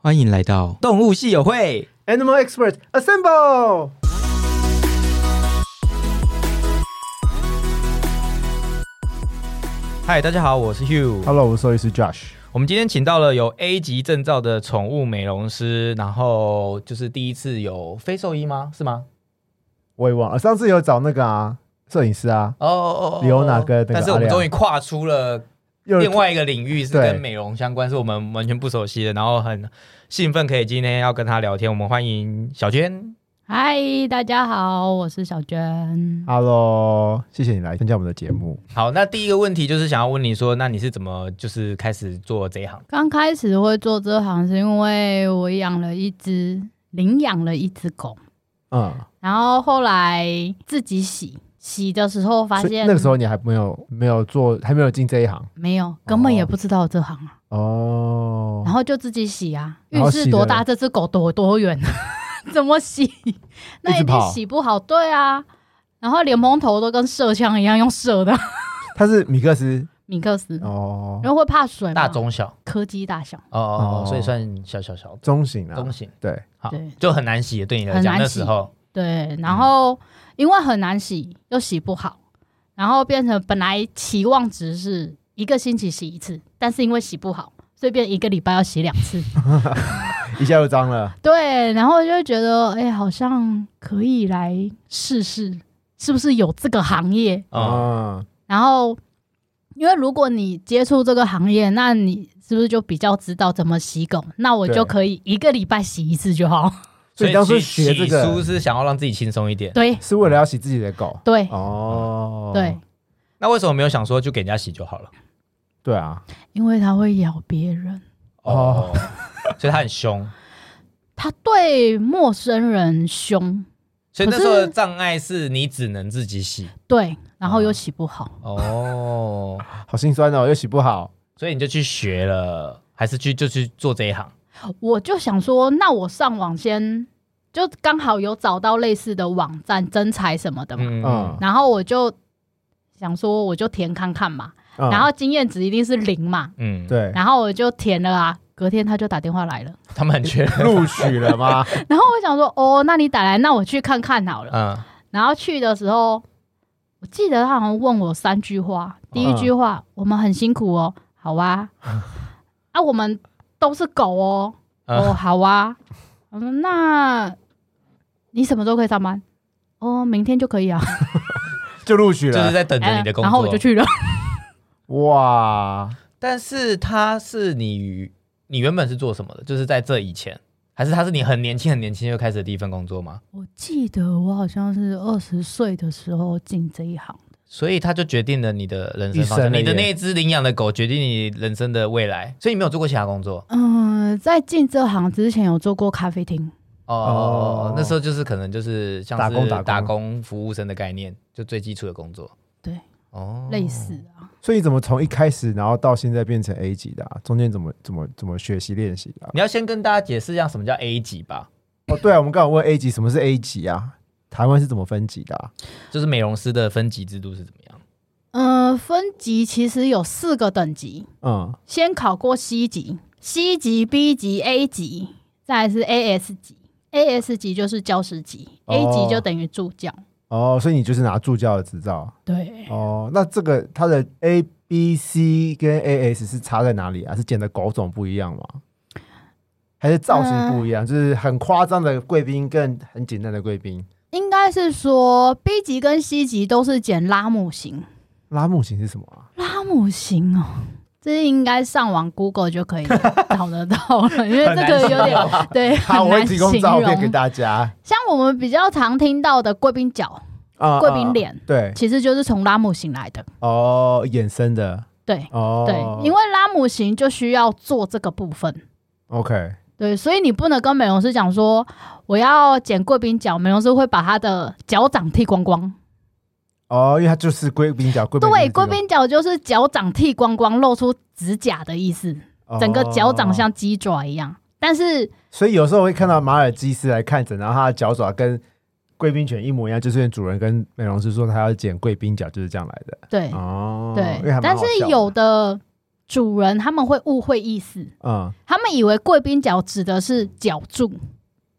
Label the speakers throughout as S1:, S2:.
S1: 欢迎来到动物系友会。
S2: Animal Expert Assemble！
S1: 嗨，大家好，我是 Hugh。
S2: Hello，我是兽医师 Josh。
S1: 我们今天请到了有 A 级证照的宠物美容师，然后就是第一次有非兽医吗？是吗？
S2: 我也忘了，上次有找那个啊，摄影师啊，
S1: 哦哦
S2: 李欧娜跟那个
S1: 但是我们终于跨出了
S2: 又
S1: 另外一个领域，是跟美容相关，是我们完全不熟悉的，然后很兴奋可以今天要跟他聊天。我们欢迎小娟。
S3: 嗨，大家好，我是小娟。
S2: Hello，谢谢你来参加我们的节目。
S1: 好，那第一个问题就是想要问你说，那你是怎么就是开始做这一行？
S3: 刚开始会做这行，是因为我养了一只领养了一只狗，
S2: 嗯，
S3: 然后后来自己洗，洗的时候发现
S2: 那个时候你还没有没有做，还没有进这一行？
S3: 没有，根本也不知道这行啊，
S2: 哦。
S3: 然后就自己洗啊。浴室多大，这只狗躲多远，怎么洗？那一定洗不好，对啊。然后莲蓬头都跟射枪一样用射的，
S2: 它是米克斯？
S3: 米克斯，
S2: 哦，
S3: 然后会怕水吗？
S1: 大中小。
S3: 柯基大小，
S1: 哦哦所以算小小小
S2: 中型啊，
S1: 中型，
S2: 对，
S1: 好就很难洗，对你来讲那时候。
S3: 对，然后因为很难洗，又洗不好，然后变成本来期望值是一个星期洗一次，但是因为洗不好，所以变一个礼拜要洗两次。
S2: 一下就脏了。
S3: 对，然后就会觉得，哎、好像可以来试试，是不是有这个行业？
S1: 哦，
S2: 哦，
S3: 然后，因为如果你接触这个行业，那你是不是就比较知道怎么洗狗？那我就可以一个礼拜洗一次就好。
S2: 所以你当初
S1: 洗
S2: 学这
S1: 个书
S2: 个
S1: 是想要让自己轻松一点。
S3: 对
S2: 是为了要洗自己的狗
S3: 对
S2: 哦。
S3: 对，
S1: 那为什么没有想说就给人家洗就好了？
S2: 对啊，
S3: 因为它会咬别人。
S1: 哦，所以他很凶，
S3: 他对陌生人凶，
S1: 所以那时候的障碍是你只能自己洗
S3: 对，然后又洗不好。
S1: 哦，
S2: 好心酸哦，又洗不好。
S1: 所以你就去学了，还是去就去做这一行？
S3: 我就想说，那我上网先，就刚好有找到类似的网站真彩什么的嘛，
S1: 嗯
S2: 嗯，
S3: 然后我就想说，我就填看看嘛，
S2: 嗯。
S3: 然后经验值一定是零嘛，
S1: 嗯，
S2: 对，
S3: 然后我就填了啊。隔天他就打电话来了，
S1: 他们很缺人，
S2: 录取了吗？
S3: 然后我想说，哦，那你打来，那我去看看好了。
S1: 嗯，
S3: 然后去的时候，我记得他好像问我三句话。第一句话，我们很辛苦哦，好啊，啊，我们都是狗哦，哦，
S1: 嗯
S3: 好啊。我说那你什么时候可以上班？哦，明天就可以啊。
S2: 就录取了。
S1: 就是在等着你的工作。
S3: 然后我就去了。
S2: 哇，
S1: 但是他是你，你原本是做什么的？就是在这以前，还是他是你很年轻很年轻就开始的第一份工作吗？
S3: 我记得我好像是二十岁的时候进这一行的。
S1: 所以他就决定了你的人生你的那只领养的狗决定你人生的未来。所以你没有做过其他工作
S3: 嗯、在进这行之前有做过咖啡厅。
S1: 哦
S2: 哦
S1: 那时候就是可能就是像是
S2: 打工打工
S1: 打工服务生的概念，就最基础的工作。
S3: 对，
S1: 哦，
S3: 类似啊，
S2: 所以怎么从一开始，然后到现在变成 A 级的、啊？中间怎么怎么怎么学习练习的啊、
S1: 你要先跟大家解释一下什么叫 A 级吧，
S2: 哦，对啊，我们刚好问 A 级，什么是 A 级啊？台湾是怎么分级的、啊？
S1: 就是美容师的分级制度是怎么样？
S3: 嗯、分级其实有四个等级，
S2: 嗯，
S3: 先考过 C 级，C 级、B 级、A 级，再来是 AS 级。AS 级就是教师级、
S2: 哦
S3: a 级就等于助教。
S2: 哦，所以你就是拿助教的执照
S3: 对，
S2: 哦。那这个它的 A、B、C 跟 AS 是差在哪里啊？是剪的狗种不一样吗？还是造型不一样？就是很夸张的贵宾跟很简单的贵宾。
S3: 应该是说 B 级跟 C 级都是剪拉姆型。
S2: 拉姆型是什么啊？
S3: 拉姆型哦，这应该上网 Google 就可以 找得到了，因为这个有点对
S2: 好，我会提供
S3: 形
S2: 照片给
S3: 容。
S2: 大家。
S3: 像我们比较常听到的贵宾脚，
S2: 啊
S3: 贵宾脸
S2: 啊对，
S3: 其实就是从拉姆型来的。
S2: 哦，衍生的
S3: 对
S2: 哦，
S3: 对，因为拉姆型就需要做这个部分。
S2: OK
S3: 对，所以你不能跟美容师讲说我要剪贵宾脚，美容师会把他的脚掌剃光光。
S2: 哦，因为它就是贵宾脚，贵宾
S3: 对，贵宾脚就是脚掌剃光光，露出指甲的意思，整个脚掌
S2: 哦
S3: 像鸡爪一样。但是
S2: 所以有时候会看到马尔济斯来看诊，然后它的脚爪跟贵宾犬一模一样，就是主人跟美容师说他要剪贵宾脚，就是这样来的。
S3: 对、
S2: 哦，
S3: 对但是有的主人他们会误会意思，
S2: 嗯，
S3: 他们以为贵宾脚指的是脚柱，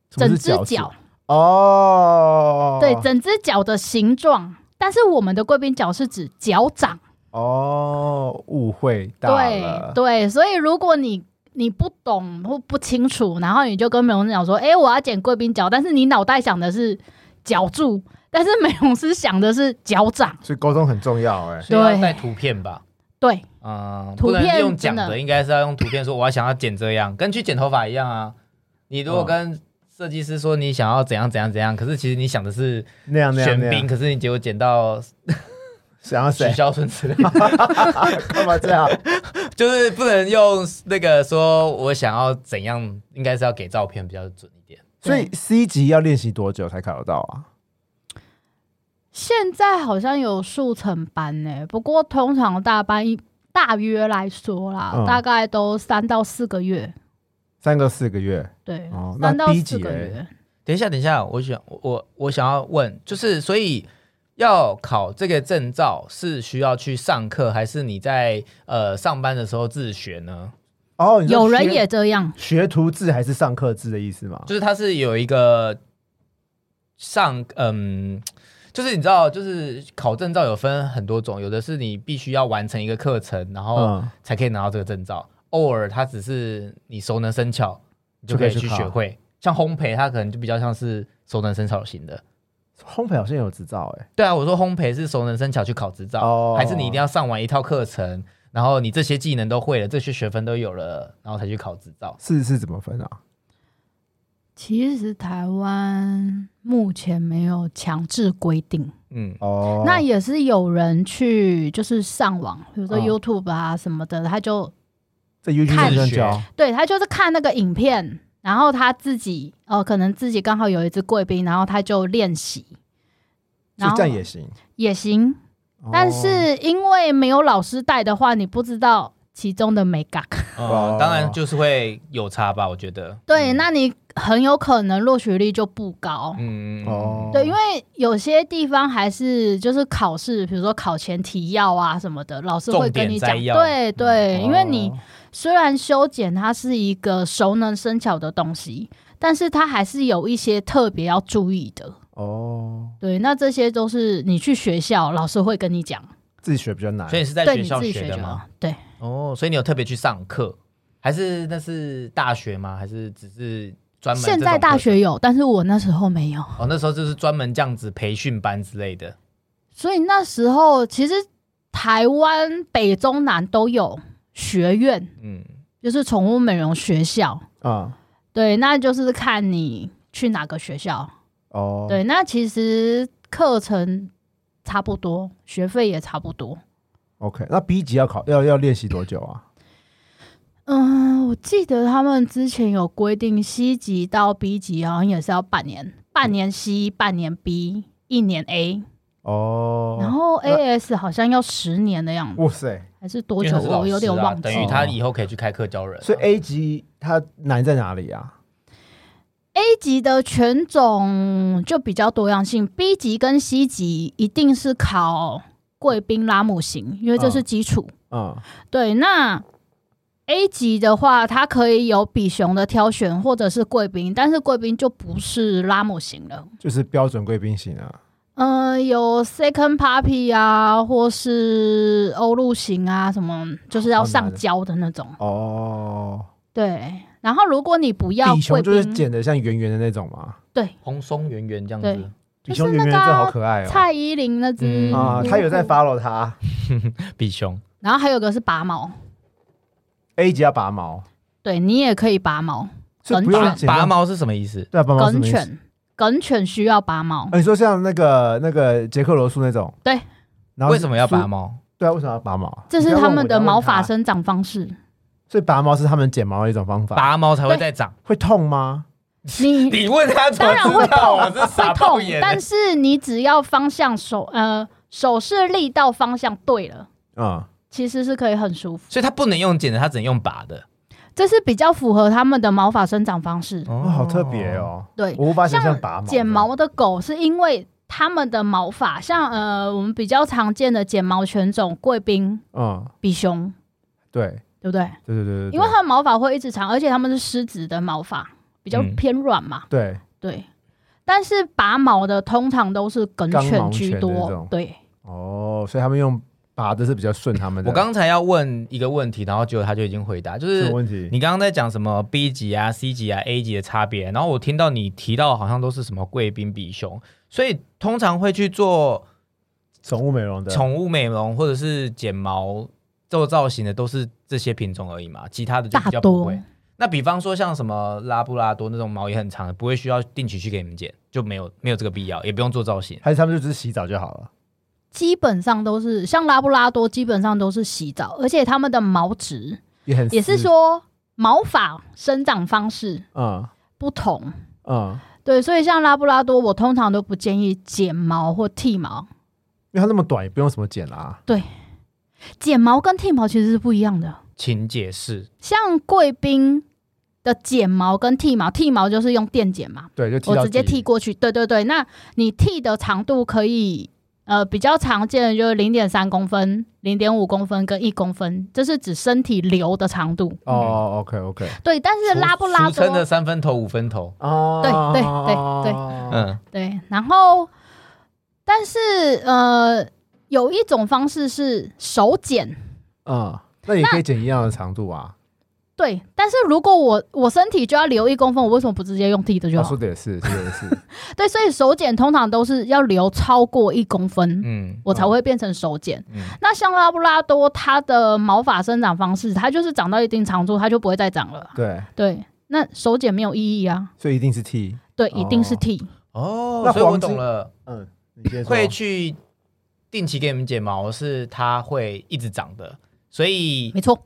S3: 整只
S2: 脚，哦，
S3: 对，整只脚的形状。但是我们的贵宾脚是指脚掌，
S2: 哦，误会大
S3: 对
S2: 了，
S3: 对，所以如果你你不懂或不清楚，然后你就跟美容师讲说：“哎、我要剪贵宾脚。”但是你脑袋想的是脚柱，但是美容师想的是脚掌。
S2: 所以沟通很重要哎。
S1: 所以要
S3: 对
S1: 带图片吧。
S3: 对，
S1: 嗯，
S3: 图
S1: 不能
S3: 片
S1: 用讲的，应该是要用图片说我要想要剪这样，跟去剪头发一样啊。你如果
S2: 嗯
S1: 跟设计师说你想要怎样怎样怎样，可是其实你想的是
S2: 那样那样
S1: 玄彬，可是你结果剪到
S2: 想要谁？
S1: 许孝顺之类的，
S2: 干嘛这样？
S1: 就是不能用那个说我想要怎样，应该是要给照片比较准一点。
S2: 所以 C 级要练习多久才考得到啊？
S3: 现在好像有速成班呢、不过通常大班一大约来说啦，
S2: 嗯
S3: 大概都三到四个月。
S2: 三个四个月
S3: 对，
S2: 哦那
S3: 三到
S2: B
S3: 四个月。
S1: 等一下，等一下，我想我我想要问，就是所以要考这个证照是需要去上课，还是你在呃上班的时候自学呢？
S2: 哦，你说
S3: 有人
S2: 学
S3: 也这样，
S2: 学徒制还是上课制的意思吗？
S1: 就是它是有一个上嗯，就是你知道，就是考证照有分很多种，有的是你必须要完成一个课程，然后
S2: 嗯，
S1: 才可以拿到这个证照；偶尔它只是你熟能生巧，你就可以
S2: 去
S1: 学会。像烘焙，它可能就比较像是熟能生巧型的。
S2: 烘焙好像有执照哎。
S1: 对啊，我说烘焙是熟能生巧去考执照，
S2: 哦
S1: 还是你一定要上完一套课程，然后你这些技能都会了，这些学分都有了，然后才去考执照？
S2: 是是怎么分啊？
S3: 其实台湾目前没有强制规定，
S1: 嗯，
S2: 哦，
S3: 那也是有人去就是上网，比如说
S2: 哦
S3: YouTube 啊什么的，他就
S2: 在 YouTube
S3: 看
S2: 上教。
S3: 对他就是看那个影片，然后他自己哦，可能自己刚好有一只贵宾，然后他就练习，然后
S2: 这样也行。
S3: 也行。但
S2: 哦。
S3: 是因为没有老师带的话，你不知道其中的美感。
S2: 哦
S1: 嗯，当然就是会有差吧，我觉得。
S3: 对，
S1: 嗯
S3: 那你很有可能落学率就不高。
S1: 嗯
S2: 哦
S3: 对，因为有些地方还是就是考试，比如说考前提要啊什么的，老师会跟你讲。对对，因为你
S2: 哦
S3: 虽然修剪它是一个熟能生巧的东西，但是它还是有一些特别要注意的。
S2: 哦，
S3: 对，那这些都是你去学校老师会跟你讲，
S2: 自己学比较难
S1: 所。以你是在
S3: 对
S1: 学校
S3: 你自己学
S1: 学的吗？
S3: 就好。对，
S1: 哦，所以你有特别去上课，还是那是大学吗？还是只是专门？
S3: 现在大学有，但是我那时候没有。
S1: 哦，那时候就是专门这样子培训班之类的。
S3: 所以那时候其实台湾北中南都有学院，
S1: 嗯，
S3: 就是宠物美容学校。
S2: 啊，
S3: 对，那就是看你去哪个学校。
S2: 哦，
S3: 对，那其实课程差不多，学费也差不多。
S2: ，OK。那 B 级要考要要练习多久啊？
S3: 嗯，我记得他们之前有规定，C 级到 B 级好像也是要半年，半年 C，半年 B，一年 A，、
S2: 哦，
S3: 然后 AS 好像要十年的样子，
S2: 哇塞，
S3: 还是多久？我有点忘记了。
S1: 等于他以后可以去开课教人啊。
S2: 所以 A 级它难在哪里啊
S3: ？A 级的犬种就比较多样性，B 级跟 C 级一定是考贵宾拉姆型，因为这是基础。
S2: 嗯，
S3: 对，那 A 级的话，它可以有比熊的挑选，或者是贵宾，但是贵宾就不是拉姆型了。
S2: 就是标准贵宾型啊。
S3: 嗯、有 Second Puppy 啊，或是欧陆型啊，什么就是要上交的那种。
S2: 哦，
S3: 对，然后如果你不要贵
S2: 比熊就是，剪的像圆圆的那种嘛。
S3: 对，
S1: 蓬松圆圆这样子，
S2: 比熊圆圆真的好可爱哦。
S3: 蔡依林那只
S1: 嗯
S2: 啊，他有在 follow 他。
S1: 比熊。
S3: 然后还有个是拔毛
S2: ，A 级要拔毛，
S3: 对你也可以拔毛，
S2: 梗犬
S1: 拔毛是什么意思？
S2: 对啊，拔毛
S3: 梗？犬，梗犬需要拔毛。
S2: 啊，你说像那个那个杰克罗素那种，
S3: 对，
S2: 然后
S1: 为什么要拔？毛？
S2: 对啊，为什么要拔毛？
S3: 这是他们的毛发生长方式。
S2: 所以拔毛是他们剪毛的一种方法。
S1: 拔毛才会再长。
S2: 会痛吗？
S3: 你
S1: 你问他怎么
S3: 当然会
S1: 知道？
S3: 痛，
S1: 我是傻
S3: 会痛
S1: 爆眼，
S3: 但是你只要方向手呃手势力道方向对了，
S2: 嗯，
S3: 其实是可以很舒服。
S1: 所以他不能用剪的，他只能用拔的。
S3: 这是比较符合他们的毛发生长方式。
S2: 哦，好特别。哦，
S3: 对，
S2: 我无法想象
S3: 像
S2: 拔毛。
S3: 剪毛的狗是因为它们的毛发，像呃我们比较常见的剪毛犬种贵宾、
S2: 嗯，
S3: 比熊，
S2: 对
S3: 对不对？
S2: 对对对对，对
S3: 因为它的毛发会一直长，而且它们是狮子的毛发，比较
S1: 嗯
S3: 偏软嘛。
S2: 对
S3: 对，但是拔毛的通常都是梗犬居多
S2: 种。
S3: 对，
S2: 哦，所以他们用拔的是比较顺他们的。
S1: 我刚才要问一个问题，然后结果他就已经回答，就是
S2: 什么问题？
S1: 你刚刚在讲什么 B 级啊、C 级啊、A 级的差别，然后我听到你提到好像都是什么贵宾比熊，所以通常会去做
S2: 宠物美容的
S1: 宠物美容或者是剪毛做造型的，都是这些品种而已嘛，其他的就比
S3: 大多
S1: 较不会。那比方说像什么拉布拉多那种毛也很长的，不会需要定期去给你们剪，就没有没有这个必要，也不用做造型。
S2: 还是他们就只是洗澡就好了？
S3: 基本上都是像拉布拉多，基本上都是洗澡，而且它们的毛质
S2: 也很
S3: 也是
S2: 湿，
S3: 说毛发生长方式
S2: 嗯
S3: 不同。
S2: 嗯，
S3: 对，所以像拉布拉多，我通常都不建议剪毛或剃毛。
S2: 因为它那么短，也不用什么剪啦。
S3: 剪毛跟剃毛其实是不一样的。
S1: 请解释。
S3: 像贵宾的剪毛跟剃毛，剃毛就是用电剪嘛，
S2: 对，就
S3: 我直接剃过去。对对对，那你剃的长度可以，呃，比较常见的就是零点三公分、零点五公分跟一公分，这是指身体留的长度。
S2: 哦，OK OK，
S3: 对，但是拉不拉
S1: 俗称的，三分头、五分头。
S2: 哦，
S3: 对对对对
S2: 嗯，
S1: 嗯，
S3: 对，然后但是呃，有一种方式是手剪。
S2: 嗯，那也可以剪一样的长度啊。
S3: 对，但是如果我我身体就要留一公分，我为什么不直接用剃的就好
S2: 他说？的也是，说的也是。
S3: 对，所以手剪通常都是要留超过一公分，
S1: 嗯
S3: 我才会变成手剪。
S1: 嗯，
S3: 那像拉布拉多，它的毛发生长方式，它就是长到一定长度，它就不会再长了。
S2: 对，
S3: 对，那手剪没有意义啊。
S2: 所以一定是剃。
S3: 对，一定是
S2: 哦
S3: 剃。
S1: 哦，所以我懂了，
S2: 嗯，你先说。
S1: 会去定期给你们剪毛，是它会一直长的，所以
S3: 没错，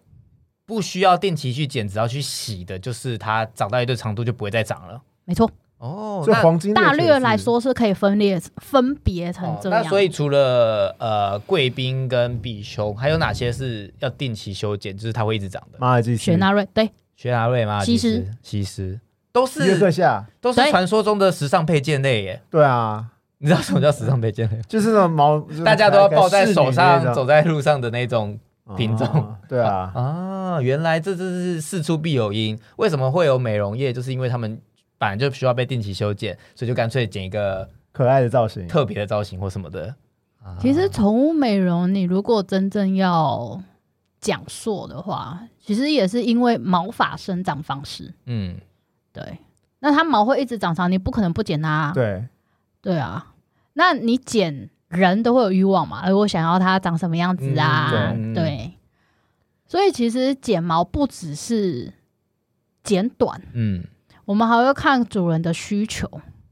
S1: 不需要定期去剪，只要去洗的，就是它长到一定长度就不会再长了。
S3: 没错。
S1: 哦，
S2: 所以
S1: 那
S2: 黄金
S3: 大略来，说是可以分裂分别成
S1: 哦
S3: 这样。
S1: 那所以除了呃贵宾跟比熊，还有哪些是要定期修剪，就是它会一直长的？
S2: 马尔济斯
S3: 雪纳瑞对
S1: 雪纳瑞吗？
S3: 西
S1: 施
S3: 施、
S1: 西施都
S2: 约克
S1: 是
S2: 夏，
S3: 对
S1: 都是传说中的时尚配件类耶。
S2: 对啊，
S1: 你知道什么叫时尚配件类？
S2: 就是那种毛，
S1: 大家都要抱在手上，走在路上的那种品种
S2: 哦对啊，
S1: 啊，原来这这是事出必有因。为什么会有美容业？就是因为他们本来就需要被定期修剪，所以就干脆剪一个
S2: 可爱的造型。
S1: 特别的造型或什么的。啊
S3: 其实宠物美容，你如果真正要讲述的话，其实也是因为毛发生长方式。
S1: 嗯，
S3: 对，那它毛会一直长长，你不可能不剪它、啊。
S2: 对，
S3: 对啊，那你剪人都会有欲望嘛？而我想要它长什么样子啊？
S1: 嗯
S3: 对，所以其实剪毛不只是剪短，
S1: 嗯，
S3: 我们还要看主人的需求。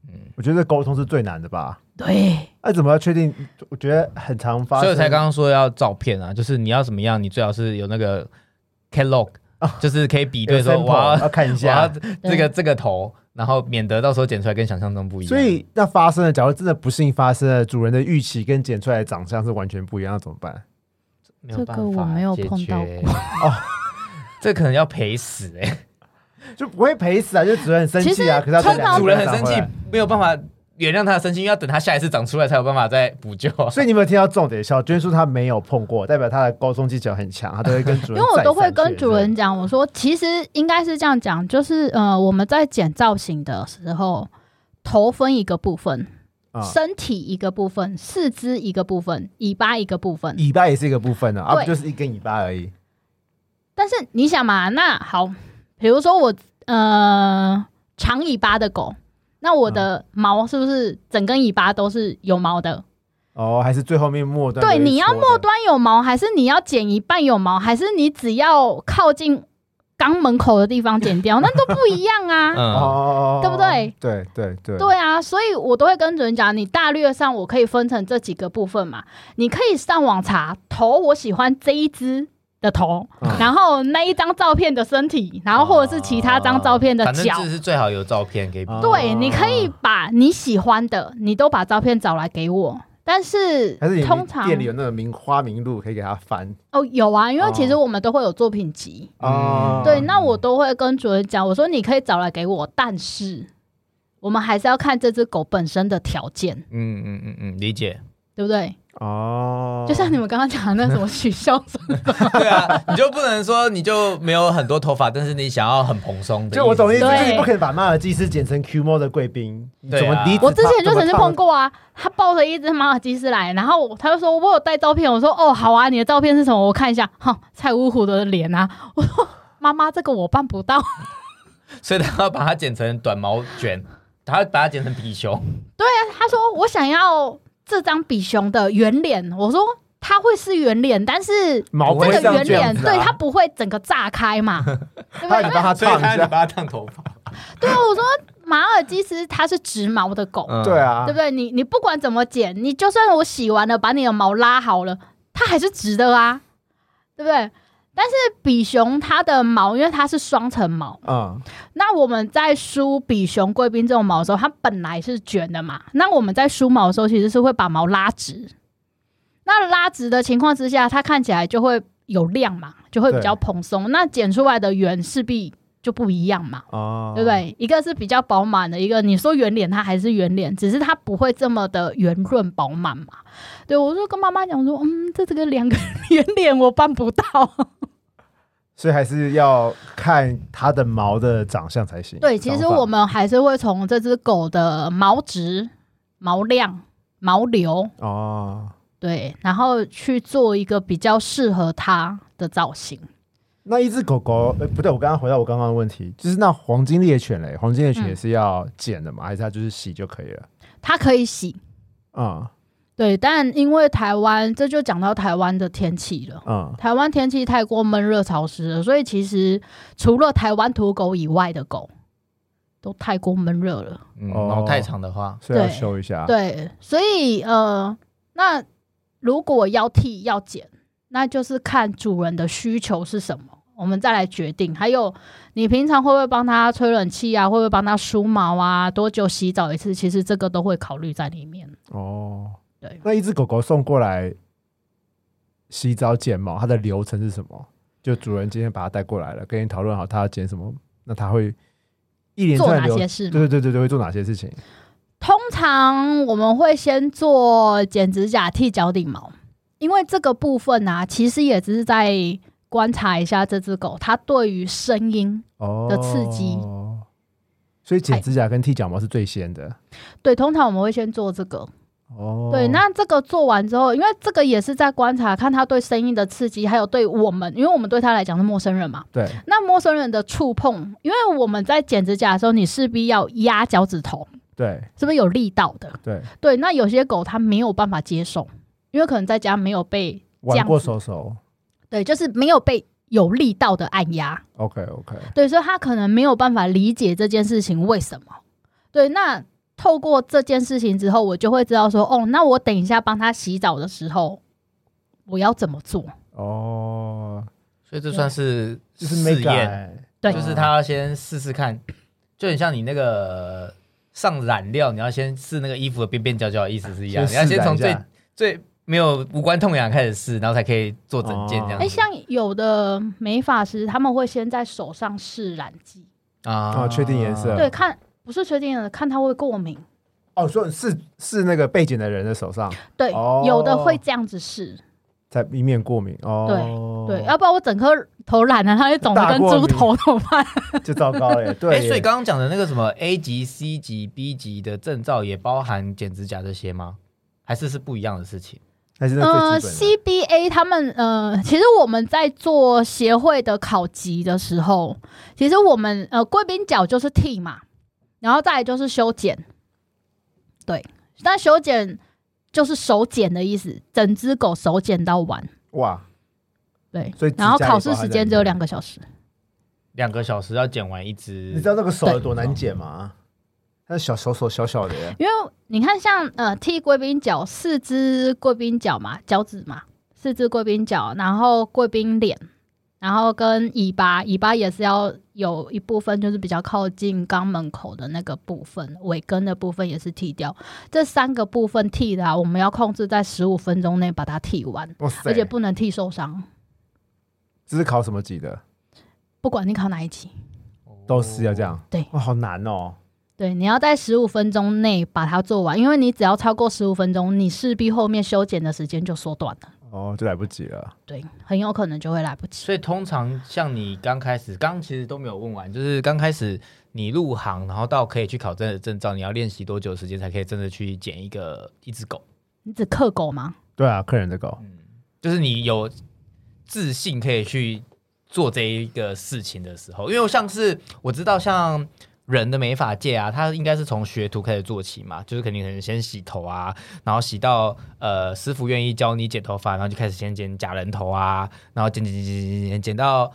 S2: 嗯我觉得沟通是最难的吧。
S3: 对，
S2: 那怎么要确定？我觉得很常发生，
S1: 所以我才刚刚说要照片啊，就是你要怎么样，你最好是有那个 catalog，就是可以比对说
S2: 有
S1: 我要
S2: 看一下。
S1: 这个这个头，然后免得到时候剪出来跟想象中不一样。
S2: 所以那发生了，假如真的不幸发生了，主人的预期跟剪出来的长相是完全不一样，那怎么办？
S1: 没有办法
S3: 这个我没有碰到过
S1: 哦，这可能要赔死哎、
S2: 就不会赔死啊，就主人很生气啊，可是他
S3: 通常
S1: 主人很生气没有办法原谅他的生气，因为要等他下一次长出来才有办法再补救啊。
S2: 所以你有没有听到重点？小娟说她没有碰过，代表她的沟通技巧很强，她都会跟主人。
S3: 因为我都会跟主人，讲，我说其实应该是这样讲，就是呃，我们在剪造型的时候，头分一个部分，
S2: 啊，
S3: 身体一个部分，四肢一个部分，尾巴一个部分。
S2: 尾巴也是一个部分啊，啊，
S3: 对
S2: 不就是一根尾巴而已。
S3: 但是你想嘛，那好，比如说我呃长尾巴的狗，那我的毛是不是整根尾巴都是有毛的？
S2: 哦，还是最后面末端？
S3: 对，你要末。端有毛，还是你要剪一半有毛，还是你只要靠近肛门口的地方剪掉，那都不一样啊。对不对？
S2: 对对对。
S3: 对啊，所以我都会跟主人讲，你大略上我可以分成这几个部分嘛，你可以上网查头，我喜欢这一只的头，
S2: 嗯
S3: 然后那一张照片的身体，然后或者是其他张照片的脚。
S1: 这是最好有照片给
S3: 对，你可以把你喜欢的，你都把照片找来给我。但是
S2: 还是
S3: 通常
S2: 店里有那个名花名录可以给他翻
S3: 哦有啊，因为
S2: 哦
S3: 其实我们都会有作品集，
S2: 哦。
S3: 对，那我都会跟主人讲，我说你可以找来给我，但是我们还是要看这只狗本身的条件，
S1: 嗯嗯嗯嗯，理解。
S3: 对不对？
S2: 哦，
S3: 就像你们刚刚讲的那什么取消什么，
S1: 对啊，你就不能说你就没有很多头发，但是你想要很蓬松的。
S2: 就我懂意思，就
S3: 对
S2: 是你不可以把马尔济斯剪成 Q 猫的贵宾，
S1: 对啊
S2: 怎么
S3: 我之前就曾经碰
S2: 过，
S3: 啊，他抱着一只马尔济斯来，然后他就说我有带照片，我说哦好啊，你的照片是什么？我看一下，哈，蔡芜湖的脸啊，我说妈妈这个我办不到，
S1: 所以他要把它剪成短毛卷，他要把它剪成比熊。
S3: 他说我想要这张比熊的圆脸，我说它会是圆脸，但是
S2: 毛不
S3: 这个
S2: 会这样
S3: 圆脸
S2: 啊
S3: 对它不会整个炸开嘛，对不对？
S2: 他你帮他
S1: 所以
S2: 烫一下，
S1: 他把它烫头发。
S3: 对啊，我说马尔济斯它是直毛的狗，
S1: 嗯
S2: 对，啊，
S3: 对不对？你你不管怎么剪，你就算我洗完了，把你的毛拉好了，它还是直的啊，对不对？但是比熊它的毛，因为它是双层毛，
S2: 嗯，
S3: 那我们在梳比熊、贵宾这种毛的时候，它本来是卷的嘛。那我们在梳毛的时候，其实是会把毛拉直。那拉直的情况之下，它看起来就会有亮嘛，就会比较蓬松。那剪出来的圆势必就不一样嘛。
S2: 哦，
S3: 对不？对？一个是比较饱满的，一个你说圆脸，它还是圆脸，只是它不会这么的圆润饱满嘛。对我就跟妈妈讲说，嗯，这这个两个圆脸我办不到。
S2: 所以还是要看它的毛的长相才行。
S3: 对，其实我们还是会从这只狗的毛质、毛量、毛流，
S2: 哦，
S3: 对，然后去做一个比较适合它的造型。
S2: 那一只狗狗，呃，不对，我刚刚回到我刚刚的问题，就是那黄金猎犬嘞，黄金猎犬
S3: 嗯
S2: 也是要剪的吗？还是它就是洗就可以了？
S3: 它可以洗，
S2: 嗯
S3: 对，但因为台湾，这就讲到台湾的天气了。
S2: 嗯，
S3: 台湾天气太过闷热潮湿了，所以其实除了台湾土狗以外的狗，都太过闷热了。
S1: 嗯，
S2: 哦
S1: 毛太长的话，
S2: 所以要修一下。，
S3: 对，所以呃，那如果要剃要剪，那就是看主人的需求是什么，我们再来决定。还有，你平常会不会帮他吹冷气啊？会不会帮他梳毛啊？多久洗澡一次？其实这个都会考虑在里面。
S2: 哦，
S3: 对，
S2: 那一只狗狗送过来洗澡剪毛，它的流程是什么？就主人今天把它带过来了，跟你讨论好它要剪什么，那它会一连
S3: 做哪些事
S2: 对对对对对，会做哪些事情？
S3: 通常我们会先做剪指甲、剃脚底毛，因为这个部分啊，其实也只是在观察一下这只狗它对于声音。
S2: 哦
S3: 的刺激
S2: 所以剪指甲跟剃脚毛是最先的。
S3: 对，通常我们会先做这个。
S2: 哦，
S3: 对，那这个做完之后，因为这个也是在观察，看它对声音的刺激，还有对我们，因为我们对它来讲是陌生人嘛。
S2: 对
S3: 那陌生人的触碰，因为我们在剪指甲的时候，你势必要压脚趾头，
S2: 对
S3: 是不是有力道的？
S2: 对，
S3: 对，那有些狗它没有办法接受，因为可能在家没有被这
S2: 玩过，手手。
S3: 对，就是没有被有力道的按压
S2: ，OK OK，
S3: 对，所以他可能没有办法理解这件事情为什么。对，那透过这件事情之后，我就会知道说，哦，那我等一下帮他洗澡的时候，我要怎么做？
S2: 哦，
S1: 所以这算是
S2: 就是
S1: 试验，
S3: 对。
S1: 就是他要先试试看，就很像你那个上染料，你要先试那个衣服的边边角角的意思是一样，你要
S2: 先
S1: 先从最最没有无关痛痒开始试，然后才可以做整件这样
S3: 哎、
S1: 子。
S3: 像有的美发师他们会先在手上试染剂，
S1: 啊
S2: 哦确定颜色
S3: 对，看不是确定的，看他会过敏。
S2: 哦，说是是那个背景的人的手上，
S3: 对，
S2: 哦
S3: 有的会这样子试，
S2: 在以免过敏哦。
S3: 对对，要不然我整颗头染了，它会肿的跟猪头怎么办？
S2: 就糟糕了耶。对
S1: 哎，所以刚刚讲的那个什么 A 级、C 级、B 级的证照也包含剪指甲这些吗？还是是不一样的事情？
S2: 还是那
S3: 呃。，CBA 他们呃，其实我们在做协会的考级的时候，其实我们呃贵宾角就是 T 嘛，然后再来就是修剪，对，但修剪就是手剪的意思，整只狗手剪到完，
S2: 哇，
S3: 对，
S2: 所以
S3: 然后考试时间只有两个小时，
S1: 两个小时要剪完一只，
S2: 你知道那个手有多难剪吗？它小小手小小的耶，
S3: 因为你看像呃剃贵宾脚，四只贵宾脚嘛，脚趾嘛，四只贵宾脚，然后贵宾脸，然后跟尾巴，尾巴也是要有一部分就是比较靠近肛门口的那个部分，尾根的部分也是剃掉。这三个部分剃的、啊，我们要控制在十五分钟内把它剃完，而且不能剃受伤。
S2: 这是考什么级的？
S3: 不管你考哪一级，
S2: 都是要这样。
S3: 对
S2: 哇，好难哦。
S3: 对，你要在十五分钟内把它做完，因为你只要超过十五分钟，你势必后面修剪的时间就缩短了。
S2: 哦，就来不及了。
S3: 对，很有可能就会来不及。
S1: 所以通常像你刚开始，刚刚其实都没有问完，就是刚开始你入行，然后到可以去考证的证照，你要练习多久时间才可以真的去捡一个一只狗？
S3: 你只克狗吗？
S2: 对啊，客人的狗，嗯
S1: 就是你有自信可以去做这一个事情的时候，因为像是我知道像。人的美发界啊，他应该是从学徒开始做起嘛，就是肯定可能先洗头啊，然后洗到呃师傅愿意教你剪头发，然后就开始先剪假人头啊，然后剪剪剪剪剪剪剪到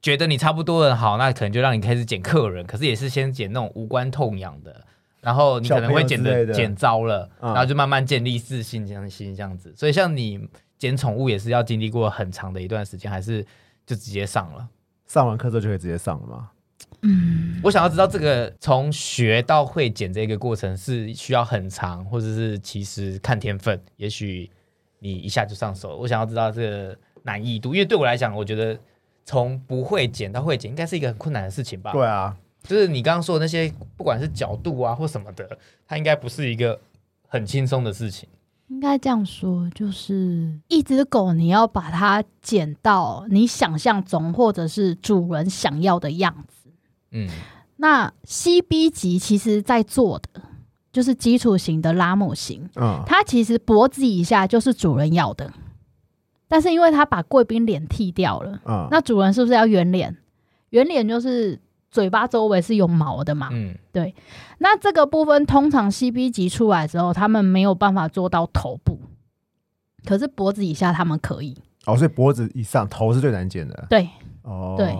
S1: 觉得你差不多了，好，那可能就让你开始剪客人，可是也是先剪那种无关痛痒的，然后你可能会剪的剪糟了，然后就慢慢建立自信这样心这样子。所以像你剪宠物也是要经历过很长的一段时间，还是就直接上了？
S2: 上完课之后就可以直接上了吗？
S3: 嗯，
S1: 我想要知道这个从学到会剪这个过程是需要很长，或者是其实看天分，也许你一下就上手。我想要知道这个难易度，因为对我来讲，我觉得从不会剪到会剪，应该是一个很困难的事情吧？
S2: 对啊，
S1: 就是你刚刚说的那些，不管是角度啊或什么的，它应该不是一个很轻松的事情。
S3: 应该这样说，就是一只狗，你要把它剪到你想象中，或者是主人想要的样子。嗯，那 CB 级其实在做的就是基础型的拉姆型，嗯，它其实脖子以下就是主人要的，但是因为他把贵宾脸剃掉了，嗯，那主人是不是要圆脸？圆脸就是嘴巴周围是有毛的嘛，嗯，对。那这个部分通常 CB 级出来之后，他们没有办法做到头部，可是脖子以下他们可以。
S2: 哦，所以脖子以上头是最难剪的。
S3: 对，哦，对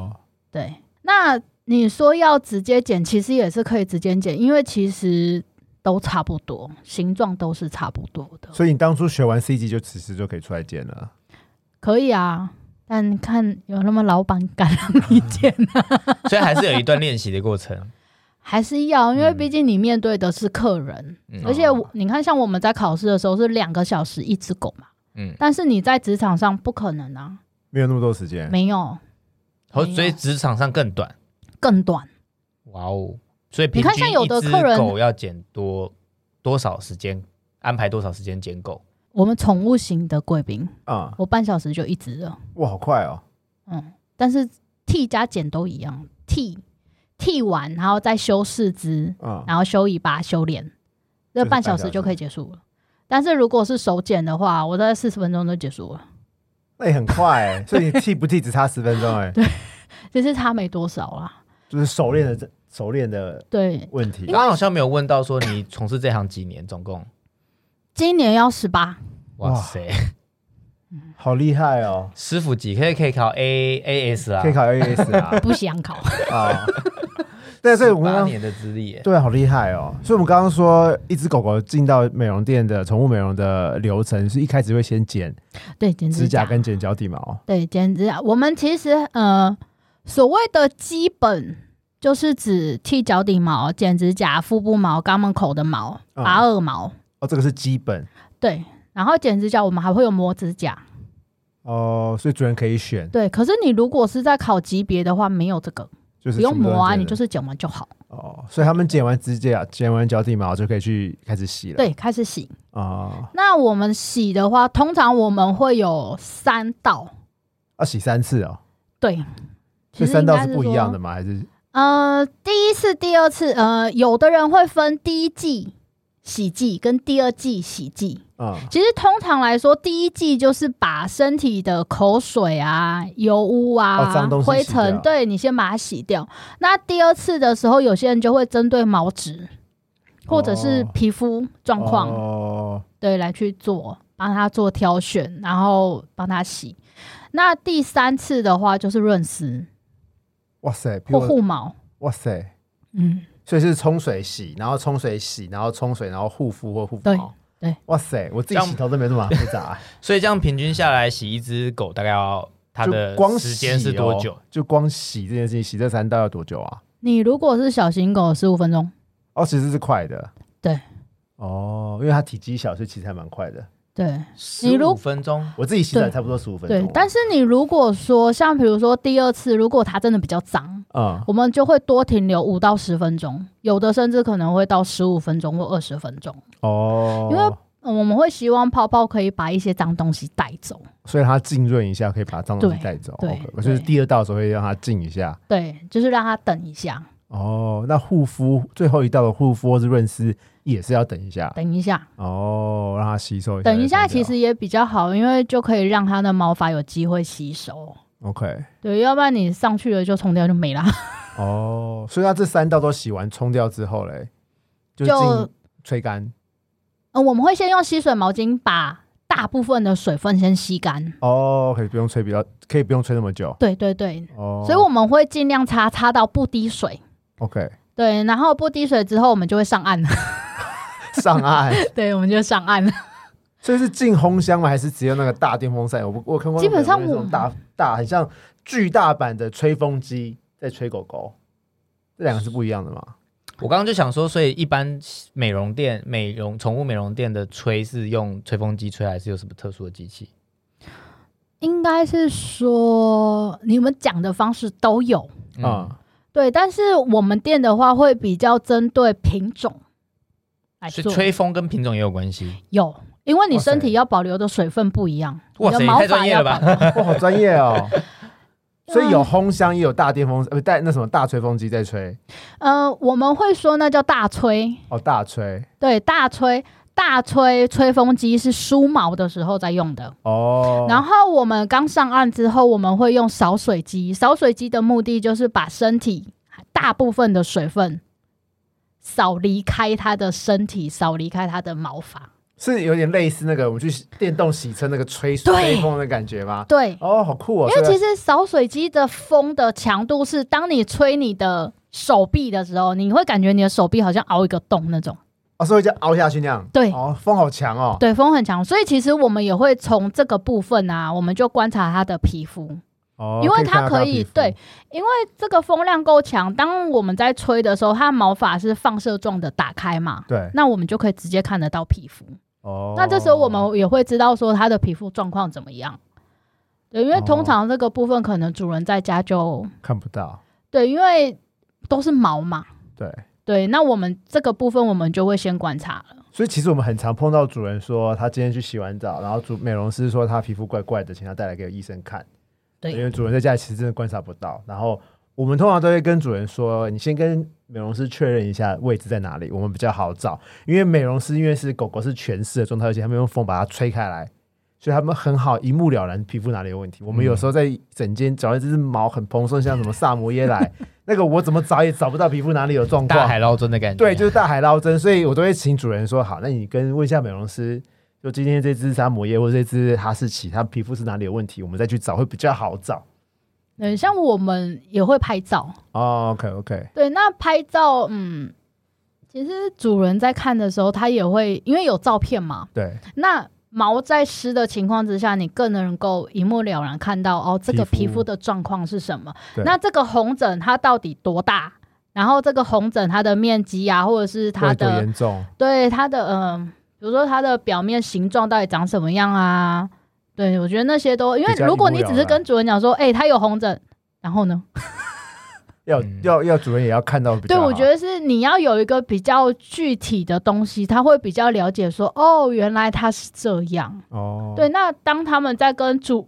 S3: 对，那。你说要直接剪，其实也是可以直接剪，因为其实都差不多，形状都是差不多的。
S2: 所以你当初学完 C G 就此时就可以出来剪了？
S3: 可以啊，但看有那么老板敢让你剪啊？
S1: 所以还是有一段练习的过程，
S3: 还是要，因为毕竟你面对的是客人，而且你看，像我们在考试的时候是两个小时一只狗嘛，嗯，但是你在职场上不可能啊，
S2: 没有那么多时间，
S3: 没有，
S1: 所以职场上更短。
S3: 更短，
S1: 哇哦！所以你看，像有的客人狗要剪多多少时间，安排多少时间剪狗？
S3: 我们宠物型的贵宾啊，我半小时就一只了。
S2: 哇，好快哦！
S3: 嗯，但是剃加剪都一样，剃剃完然后再修四肢，然后修尾巴、修脸，这半小时就可以结束了。但是如果是手剪的话，我在四十分钟就结束了。
S2: 那也很快，所以你剃不剃只差十分钟哎。
S3: 对，其实差没多少啦。
S2: 就是熟练的这熟练的
S3: 对
S2: 问题，
S1: 刚刚好像没有问到说你从事这行几年，总共
S3: 今年要十八，
S1: 哇塞，
S2: 好厉害哦！
S1: 师傅级可以可以考 A A S 啊？
S2: 可以考 A S 啊？
S3: 不想考
S2: 啊？对，所以我们
S1: 八年的资历，
S2: 对，好厉害哦！所以我们刚刚说，一只狗狗进到美容店的宠物美容的流程，是一开始会先剪
S3: 对剪
S2: 指甲跟剪脚底毛，
S3: 对剪指甲。我们其实呃。所谓的基本就是指剃脚底毛、剪指甲、腹部毛、肛门口的毛、拔耳毛。
S2: 哦，这个是基本。
S3: 对，然后剪指甲，我们还会有磨指甲。
S2: 哦，所以主人可以选。
S3: 对，可是你如果是在考级别的话，没有这个，
S2: 就是
S3: 不用磨啊，你就是剪完就好。
S2: 哦，所以他们剪完指甲、剪完脚底毛就可以去开始洗了。
S3: 对，开始洗。哦，那我们洗的话，通常我们会有三道。
S2: 要洗三次哦。
S3: 对。
S2: 这三道是不一样的吗？还是
S3: 呃，第一次、第二次，呃，有的人会分第一季洗剂跟第二季洗剂。嗯，其实通常来说，第一季就是把身体的口水啊、油污啊、灰尘，对你先把它洗掉。那第二次的时候，有些人就会针对毛质或者是皮肤状况，哦，对，来去做，帮他做挑选，然后帮他洗。那第三次的话，就是润湿。
S2: 哇塞！
S3: 或护毛，
S2: 哇塞，嗯，所以是冲水洗，然后冲水洗，然后冲水，然后护肤或护毛，
S3: 对，
S2: 哇塞！我自己洗头都没这么复杂，
S1: 所以这样平均下来，洗一只狗大概要它的光时间是多久？
S2: 就光洗这件事情，洗这三道要多久啊？
S3: 你如果是小型狗，十五分钟，
S2: 哦，其实是快的，
S3: 对，
S2: 哦，因为它体积小，所以其实还蛮快的。
S3: 对
S1: 十
S3: 你如
S1: 五分钟，
S2: 我自己洗澡差不多十五分钟啊。
S3: 对，但是你如果说像比如说第二次，如果它真的比较脏，
S2: 嗯，
S3: 我们就会多停留五到十分钟，有的甚至可能会到十五分钟或二十分钟。
S2: 哦，
S3: 因为嗯我们会希望泡泡可以把一些脏东西带走，
S2: 所以它浸润一下，可以把脏东西带走。
S3: 对
S2: 就是第二道的时候会让它浸一下。
S3: 对，就是让它等一下，
S2: 哦，那护肤最后一道的护肤或是润丝也是要等一下。
S3: 等一下，
S2: 哦，让它吸收一下。
S3: 等一下，其实也比较好，因为就可以让它的毛发有机会吸收。
S2: OK。
S3: 对，要不然你上去了就冲掉就没啦。
S2: 哦，所以它这三道都洗完冲掉之后嘞，就吹干。
S3: 嗯，我们会先用吸水毛巾把大部分的水分先吸干。
S2: 哦，可以不用吹比较，可以不用吹那么久。
S3: 对对对，
S2: 哦，
S3: 所以我们会尽量擦擦到不滴水。
S2: OK
S3: 对，然后不滴水之后，我们就会上岸了。
S2: 上岸，
S3: 对，我们就上岸了。
S2: 所以是进烘箱吗？还是只有那个大电风扇？我不我看过，
S3: 基本上我
S2: 大大很像巨大版的吹风机在吹狗狗，这两个是不一样的吗？
S1: 我刚刚就想说，所以一般美容店、美容宠物美容店的吹是用吹风机吹，还是有什么特殊的机器？
S3: 应该是说你们讲的方式都有，
S1: 嗯，
S2: 啊、
S3: 对，但是我们店的话会比较针对品种来做，
S1: 所以吹风跟品种也有关系。
S3: 有，因为你身体要保留的水分不一样，
S1: 哇塞太专业了吧
S3: 留。
S2: 哇，好专业哦！所以
S3: 嗯
S2: 有烘箱，也有大电风，呃，带那什么大吹风机在吹，
S3: 呃，我们会说那叫大吹，
S2: 哦，大吹，
S3: 对，大吹。大吹吹风机是梳毛的时候在用的，
S2: 哦，
S3: 然后我们刚上岸之后，我们会用扫水机。扫水机的目的就是把身体大部分的水分扫离开它的身体，扫离开它的毛发。
S2: 是有点类似那个我们去电动洗车那个吹
S3: 对
S2: 吹风的感觉吗？
S3: 对，
S2: 哦，好酷哦！
S3: 因为其实扫水机的风的强度是，当你吹你的手臂的时候，你会感觉你的手臂好像凹一个洞那种。
S2: 哦，所以就凹下去那样，
S3: 对。
S2: 哦，风好强哦，
S3: 对，风很强，所以其实我们也会从这个部分啊，我们就观察它的皮肤。
S2: 哦，
S3: 因为它可以对，因为这个风量够强，当我们在吹的时候，它毛发是放射状的打开嘛，
S2: 对，
S3: 那我们就可以直接看得到皮肤。
S2: 哦，
S3: 那这时候我们也会知道说它的皮肤状况怎么样。对，因为
S2: 哦。
S3: 通常这个部分可能主人在家就
S2: 看不到，
S3: 对，因为都是毛嘛。
S2: 对，
S3: 对，那我们这个部分我们就会先观察了。
S2: 所以其实我们很常碰到主人说他今天去洗完澡，然后主美容师说他皮肤怪怪的，请他带来给医生看。因
S3: 对，
S2: 为主人在家里其实真的观察不到。然后我们通常都会跟主人说，你先跟美容师确认一下位置在哪里，我们比较好找。因为美容师因为是狗狗是全湿的状态，而且他们用风把它吹开来，所以他们很好一目了然皮肤哪里有问题。我们有时候在整间找一只毛很蓬松，像什么萨摩耶来，那个我怎么找也找不到皮肤哪里有状况。
S1: 大海捞针的感觉。
S2: 对，就是大海捞针，所以我都会请主人说好，那你跟问一下美容师，就今天这只萨摩耶或者这只哈士奇，它皮肤是哪里有问题，我们再去找会比较好找。
S3: 对，像我们也会拍照。
S2: 哦，OK OK，
S3: 对，那拍照，嗯，其实主人在看的时候，他也会因为有照片嘛，
S2: 对，
S3: 那毛在湿的情况之下，你更能够一目了然看到哦，这个
S2: 皮肤
S3: 的状况是什么。那这个红疹它到底多大？然后这个红疹它的面积啊，或者是它的
S2: 严重？
S3: 对它的嗯、比如说它的表面形状到底长什么样啊？对我觉得那些都，因为如果你只是跟主人讲说，哎、它有红疹，然后呢？
S2: 要、
S1: 嗯
S2: 要要主人也要看到比较
S3: 对，我觉得是你要有一个比较具体的东西，他会比较了解说，哦，原来他是这样。
S2: 哦，
S3: 对，那当他们在跟主，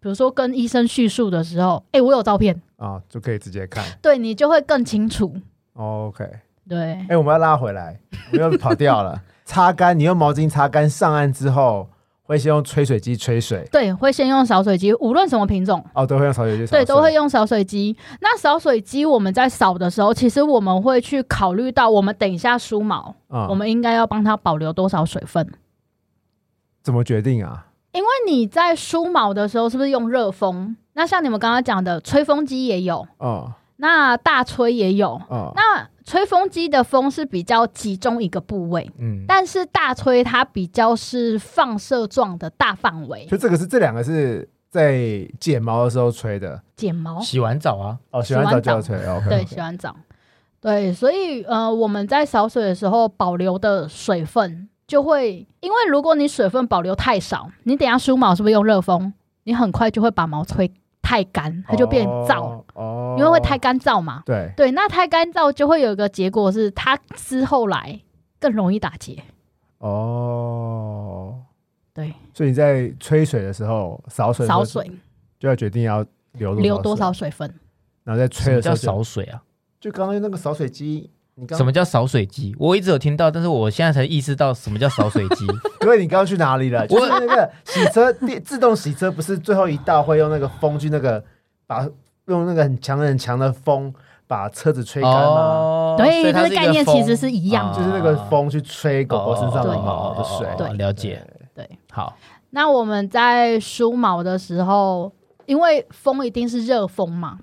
S3: 比如说跟医生叙述的时候，哎，我有照片，
S2: 啊，就可以直接看。
S3: 对你就会更清楚。
S2: 哦 OK，
S3: 对
S2: 哎、，我们要拉回来，我们又跑掉了。擦干，你用毛巾擦干，上岸之后会先用吹水机吹水。
S3: 对，会先用扫水机，无论什么品种，
S2: 哦，都会用扫水机扫
S3: 对，都会用扫水机。那扫水机我们在扫的时候，其实我们会去考虑到，我们等一下梳毛，
S2: 嗯
S3: 我们应该要帮它保留多少水分。
S2: 怎么决定啊？
S3: 因为你在梳毛的时候，是不是用热风？那像你们刚刚讲的，吹风机也有，
S2: 嗯
S3: 那大吹也有。
S2: 嗯，
S3: 那吹风机的风是比较集中一个部位，
S1: 嗯，
S3: 但是大吹它比较是放射状的大范围
S2: 就这个是这两个是在剪毛的时候吹的。
S3: 剪毛。
S1: 洗完澡啊，
S2: 哦，洗
S3: 完
S2: 澡就要吹。OK，
S3: 对，洗完澡。对，所以呃，我们在扫水的时候保留的水分就会，因为如果你水分保留太少，你等下梳毛是不是用热风？你很快就会把毛吹太干，它就变燥，
S2: 哦，哦
S3: 因为会太干燥嘛。
S2: 对
S3: 对，那太干燥就会有一个结果是，它之后来更容易打结。
S2: 哦，
S3: 对，
S2: 所以你在吹水的时候扫水的时候
S3: 少水
S2: 就要决定要留
S3: 留多少水分？
S2: 然后在
S1: 什么叫
S2: 吹的时候就
S1: 扫水啊？
S2: 就刚刚那个扫水机，你刚
S1: 什么叫扫水机？我一直有听到，但是我现在才意识到什么叫扫水机。
S2: 各位，你刚刚去哪里了？就是那个洗车电自动洗车，不是最后一道会用那个风去那个把用那个很强很强的风把车子吹干吗？
S1: 哦
S3: 对这个概念其实是一样
S1: 的
S2: 就是那个风去吹狗狗身上的毛的水。
S1: 对了解。
S3: 对，
S1: 好，
S3: 那我们在梳毛的时候，因为风一定是热风嘛，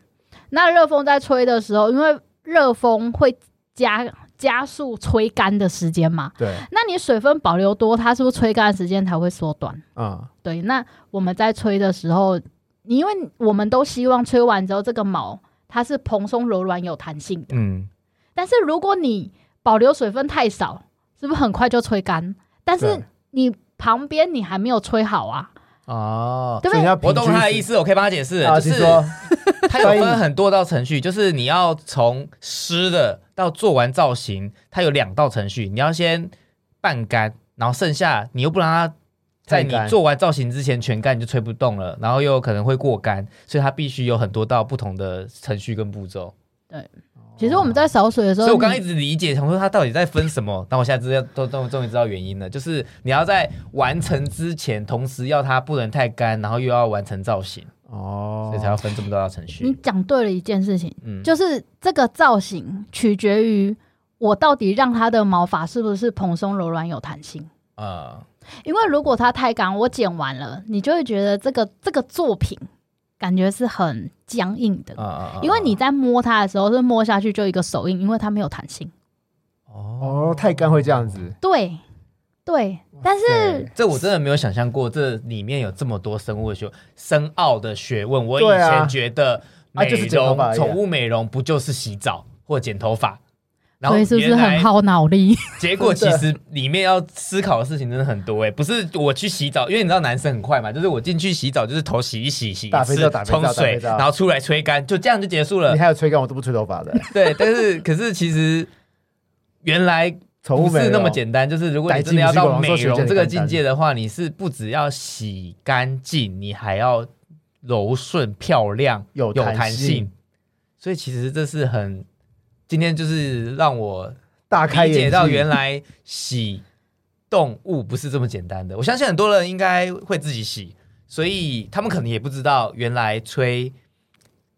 S3: 那热风在吹的时候，因为热风会加加速吹干的时间嘛，
S2: 对，
S3: 那你水分保留多，它是不是吹干的时间才会缩短？
S2: 嗯，
S3: 对，那我们在吹的时候，你因为我们都希望吹完之后这个毛它是蓬松柔软有弹性的，
S1: 嗯，
S3: 但是如果你保留水分太少，是不是很快就吹干？但是你旁边你还没有吹好啊，
S1: 哦，我懂他的意
S2: 思
S1: 思，我可以帮他解释，
S2: 啊，
S1: 就是
S2: 请说。
S1: 它有分很多道程序，就是你要从湿的到做完造型，它有两道程序，你要先半干，然后剩下你又不让它在你做完造型之前全干，你就吹不动了，然后又有可能会过干，所以它必须有很多道不同的程序跟步骤。
S3: 其实我们在扫水的时候，你
S1: 所以我刚刚一直理解，想说他到底在分什么，但我现在知道，都终终于知道原因了，就是你要在完成之前，同时要它不能太干，然后又要完成造型，
S2: 哦
S1: 所以才要分这么多道程序
S3: 你
S1: 序。
S3: 讲对了一件事情，
S1: 嗯，
S3: 就是这个造型取决于我到底让它的毛发是不是蓬松柔软有弹性。
S1: 呃，
S3: 因为如果它太干，我剪完了，你就会觉得这个这个作品感觉是很僵硬的，
S1: 啊
S3: 因为你在摸它的时候是摸下去就一个手印，因为它没有弹性。
S1: 哦
S2: 哦，太干会这样子。
S3: 对，对，但是
S2: 对
S1: 这我真的没有想象过，这里面有这么多生物的学深奥的学问。我以
S2: 对啊
S1: 前觉得美
S2: 啊就是剪头
S1: 容、
S2: 发而已啊
S1: 宠物美容不就是洗澡或剪头发？然后
S3: 所以是不是很耗脑力？
S1: 结果其实里面要思考的事情真的很多哎、不是我去洗澡，因为你知道男生很快嘛，就是我进去洗澡就是头洗一洗洗一次冲水，然后出来吹干，就这样就结束了
S2: 你。还有吹干，我都不吹头发的。
S1: 对，但是可是其实原来不是那么简单，就是如果你真的要到美容这个境界
S2: 的，
S1: 话，你是不只要洗干净，你还要柔顺漂亮
S2: 有
S1: 有弹
S2: 性
S1: 性，，所以其实这是很今天就是让我
S2: 大开眼界
S1: 到原来洗动物不是这么简单的。我相信很多人应该会自己洗，所以他们可能也不知道原来吹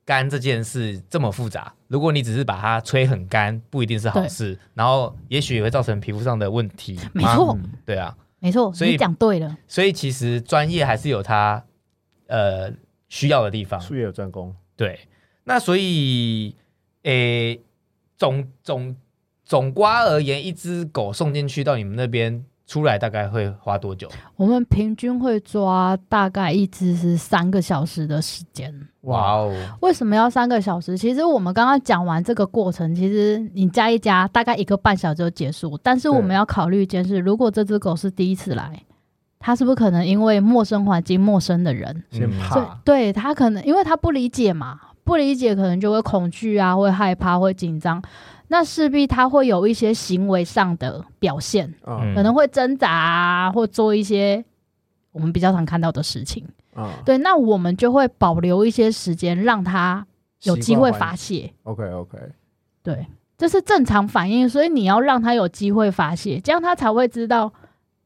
S1: 干这件事这么复杂。如果你只是把它吹很干，不一定是好事，然后也许也会造成皮肤上的问题。
S3: 没错
S1: 啊对啊，
S3: 没错，
S1: 所以
S3: 你讲对了。
S1: 所以其实专业还是有它呃需要的地方。
S2: 术业有专攻。
S1: 对，那所以，诶、总总总瓜而言，一只狗送进去到你们那边出来，大概会花多久？
S3: 我们平均会抓大概一只是三个小时的时间。
S1: 哇哦，
S3: 为什么要三个小时？其实我们刚刚讲完这个过程，其实你加一加，大概一个半小时就结束。但是我们要考虑一件事：如果这只狗是第一次来，它是不是可能因为陌生环境、陌生的人，
S1: 嗯
S2: 先怕
S3: 对它可能因为它不理解嘛，不理解可能就会恐惧啊，会害怕，会紧张。那势必他会有一些行为上的表现，
S2: 嗯
S3: 可能会挣扎啊，或做一些我们比较常看到的事情。
S2: 嗯，
S3: 对，那我们就会保留一些时间，让他有机会发
S2: 泄。OK OK，
S3: 对，这是正常反应，所以你要让他有机会发泄，这样他才会知道